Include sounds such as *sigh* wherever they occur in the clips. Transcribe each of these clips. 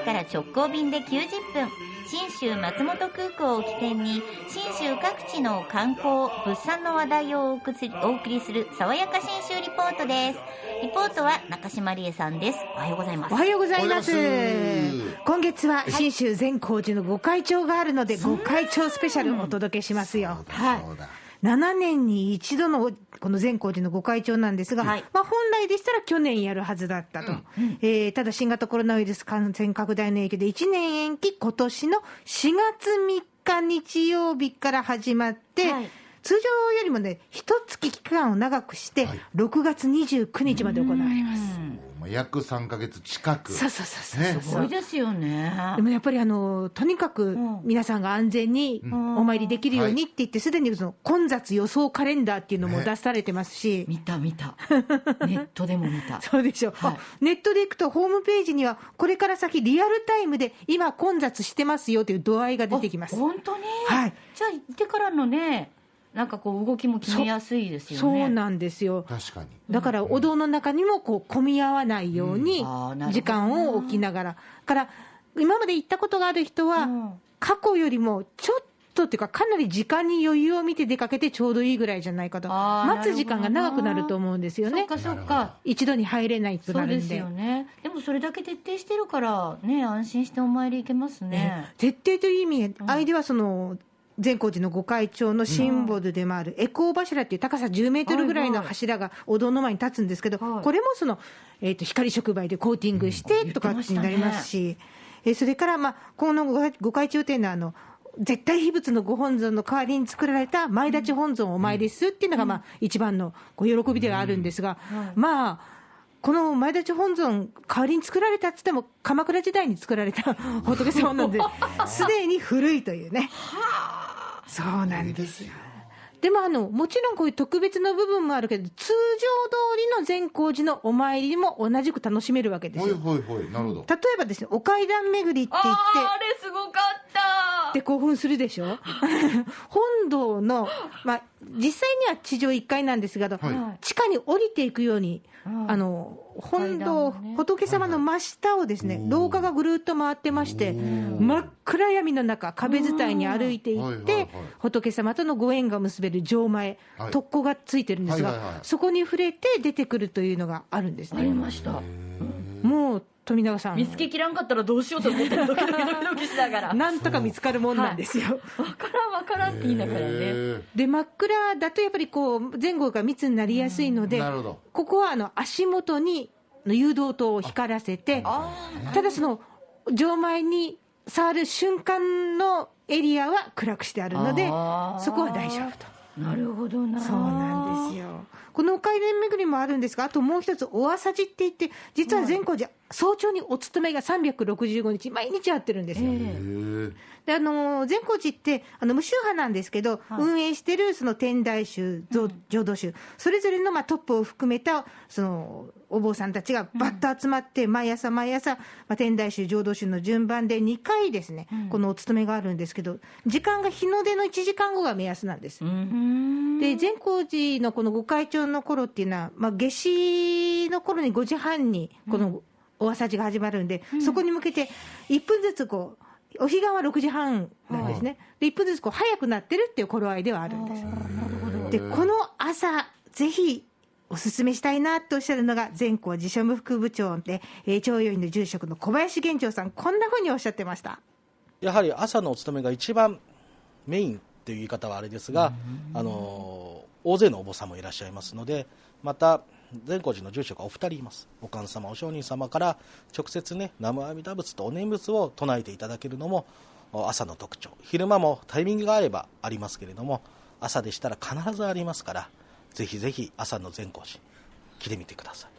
岡から直行便で90分。信州松本空港を起点に信州各地の観光物産の話題をお送りお送りする爽やか信州リポートです。リポートは中島理恵さんです。おはようございます。おはようございます。今月は信州善光寺の御開帳があるので、御開帳スペシャルをお届けしますよ、はい7年に一度のこの善光寺の御開帳なんですが、はい。まあ、本来でしたら去年やるはずだったと、えーただ新型コロナウイルス感染拡大の影響で1年延期、今年の4月3日日曜日から始まって、はい。通常よりもね、一月期間を長くして、はい。6月29日まで行われます。まあ約3か月近く。そうそうそうそう、ね。すごいですよね。でもやっぱりあのとにかくん。皆さんが安全にお参りできるようにって言って、すでにその混雑予想カレンダーっていうのもね。出されてますし、見た見た。*laughs* ネットでも見た。そうでしょう、はネットで行くと、ホームページには、これから先、リアルタイムで今、混雑してますよという度合いが出てきます。本当に、はい。じゃあ行ってからのねなんかこう動きも決めやすいですよね。そうなんですよ。確かに。だからお堂の中にもこう混み合わないように時間を置きながら、から今まで行ったことがある人は、うん。過去よりもちょっとっていうか、かなり時間に余裕を見て出かけてちょうどいいぐらいじゃないかと、待つ時間が長くなると思うんですよね。そっ、かそっか。一度に入れないとそうでなるんで。すよね。でもそれだけ徹底してるからね安心してお参り行けますね。徹底という意味合いではその善光寺の御開帳のシンボルでもあるエコー柱っていう高さ10メートルぐらいの柱がお堂の前に立つんですけど、はい。これもその、えー、と光触媒でコーティングしてとかになりますし、えーそれから、まあ、この御御開帳というのはあの、絶対秘仏のご本尊の代わりに作られた前立ち本尊をお参りするっていうのが、まあ、一番のご喜びではあるんですが、まあ、この前立ち本尊、代わりに作られたっつっても、鎌倉時代に作られた仏様なので、*laughs* すでに古いというね。そうなんですよ。でもあの、もちろんこういう特別な部分もあるけど、通常通りの善光寺のお参りも同じく楽しめるわけですよ。ほいほいほい。なるほど。例えばですね、お階段巡りって言って、あれすごかった。って興奮するでしょ？*laughs* 本堂の、まあ、実際には地上1階なんですが、はい。地下に降りていくように、うんあの本堂、ね。仏様の真下をですね、廊下がぐるっと回ってまして、真っ暗闇の中、壁伝いに歩いていってはいはいはい、仏様とのご縁が結べる錠前、はい。特攻がついてるんですが、はいはいはい。そこに触れて出てくるというのがあるんですありね。ましたもう富永さん。見つけきらんかったらどうしようと思ってドキドキドキドキしながら。*laughs* なんとか見つかるもんなんですよ。*laughs* わからんわからんって言いながらね。へ *laughs* で真っ暗だとやっぱりこう前後が密になりやすいので、なるほど。ここはあの足元に誘導灯を光らせて、あただその錠前に触る瞬間のエリアは暗くしてあるのでそこは大丈夫と。あなるほどなそうなんですよ。このお階段巡りもあるんですが、あともう一つ、お朝事って言って、実は善光寺、早朝にお勤めが365日、毎日やってるんですよ。であの善光寺ってあの無宗派なんですけど、はい。運営してるその天台宗、浄浄土宗、それぞれのまあトップを含めたそのお坊さんたちがばっと集まって、毎朝毎朝、まあ、天台宗、浄土宗の順番で2回ですね、このお勤めがあるんですけど、時間が日の出の1時間後が目安なんです。うん。で善光寺のこの御開帳の頃っていうのは、まあ、夏至の頃に5時半にこのお朝事が始まるんで、そこに向けて1分ずつこう、お彼岸は6時半なんですね、で1分ずつこう早くなってるっていう頃合いではあるんです。でこの朝、ぜひお勧めしたいなとおっしゃるのが、善光寺庶務副部長で、えー長陽院の住職の小林玄長さん、こんなふうにおっしゃってました。やはり朝のお勤めが一番メインという言い方はあれですが、あの大勢のお坊さんもいらっしゃいますので、また善光寺の住職がお二人います、お母様、お商人様から直接ね、南無阿弥陀仏とお念仏を唱えていただけるのも朝の特徴、昼間もタイミングが合えばありますけれども、朝でしたら必ずありますから、ぜひぜひ朝の善光寺、来てみてください。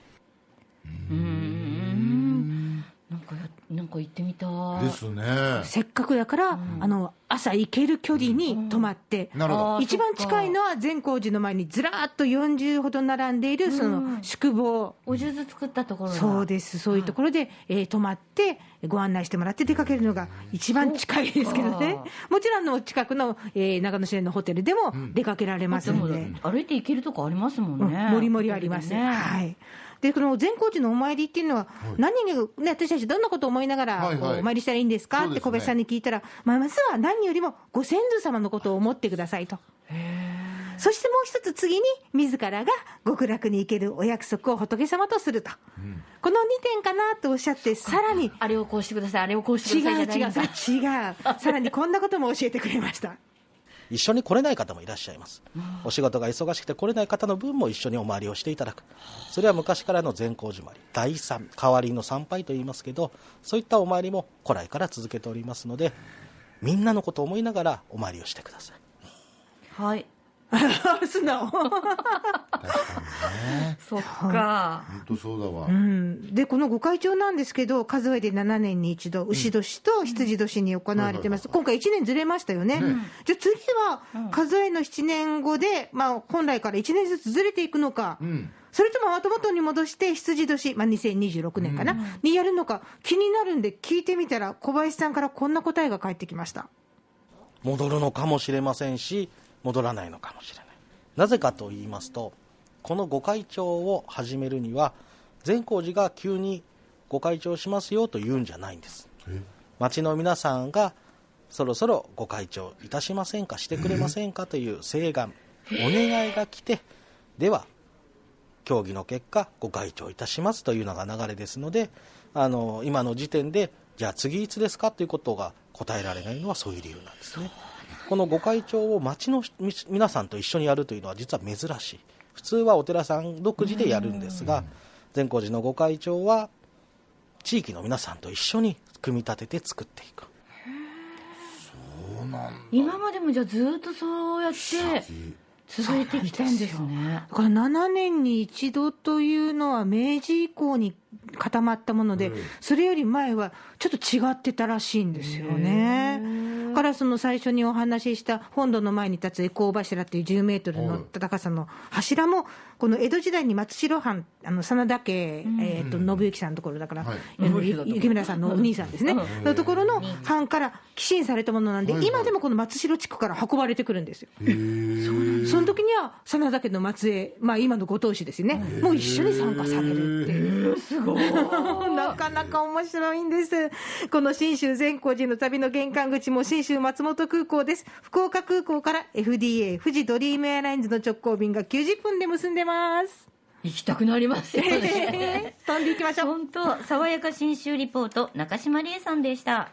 うんなんか行ってみたい。ですね。せっかくだから、あの朝行ける距離に泊まって、なるほど。あー一番近いのは善光寺の前にずらーっと40ほど並んでいるその宿坊、お数珠作ったところだそうです、そういうところで、えー泊まって、ご案内してもらって出かけるのが一番近いですけどね。そ、もちろんあの近くの、えー長野市内のホテルでも出かけられますので、歩いて行けるとこありますもんね。うん。もりもりあります、ね。はい、で、この善光寺のお参りっていうのは、何が、ね、私たちどんなことを思いながら、お参りしたらいいんですか？って小林さんに聞いたら、まあ、まずは何よりもご先祖様のことを思ってくださいと。そしてもう一つ次に、自らが極楽に行けるお約束を仏様とすると。この2点かなとおっしゃって、さらに、あれをこうしてください、あれをこうして違くださいじゃう違う、違う。さらにこんなことも教えてくれました。一緒に来れない方もいらっしゃいます、お仕事が忙しくて来れない方の分も一緒にお参りをしていただく。それは昔からの善光寺参り。第三代わりの参拝と言いますけどそういったお参りも古来から続けておりますのでみんなのことを思いながらお参りをしてください。はい。素直。確かにね。そっか。本当そうだわ、うん、でこの御開帳なんですけど、数えで7年に一度、牛年と羊年に行われてます、今回、1年ずれましたよね、じゃあ次は数えの7年後で、まあ、本来から1年ずつずれていくのか、ん。それともまと元に戻して、羊年、まあ、2026年かな、にやるのか、気になるんで聞いてみたら、小林さんからこんな答えが返ってきました。戻るのかもしれませんし戻らないのかもしれない。なぜかと言いますとこの御開帳を始めるには善光寺が急に御開帳しますよと言うんじゃないんです。町の皆さんがそろそろご開帳いたしませんか？してくれませんか？という請願お願いが来てでは協議の結果ご開帳いたしますというのが流れですのであの今の時点でじゃあ次いつですか？ということが答えられないのはそういう理由なんですねこのご開帳を町のみ皆さんと一緒にやるというのは実は珍しい。普通はお寺さん独自でやるんですが善光寺のご開帳は地域の皆さんと一緒に組み立てて作っていく。そうなんだ。今までもじゃあずっとそうやって続いてきたんですね。だから7年に一度というのは明治以降に固まったもので、それより前はちょっと違ってたらしいんですよね。だからその最初にお話しした本堂の前に立つエコー柱っていう10メートルの高さの柱も、この江戸時代に松代藩、あの真田家、えっと信行さんのところだから、雪村さんのお兄さんですね、のところの藩から寄進されたものなんで、今でもこの松代地区から運ばれてくるんですよ。その時には真田家の末裔、まあ、今のご当主ですよね、もう一緒に参加されるっていう、すごい。*laughs* なかなか面白いんです、この信州善光寺の旅の玄関口も信州松本空港です、福岡空港から FDA、富士ドリームエアラインズの直行便が90分で結んでます。行きたくなりますよね。飛んでいきましょう。本当、爽やか新州リポート、中島理恵さんでした。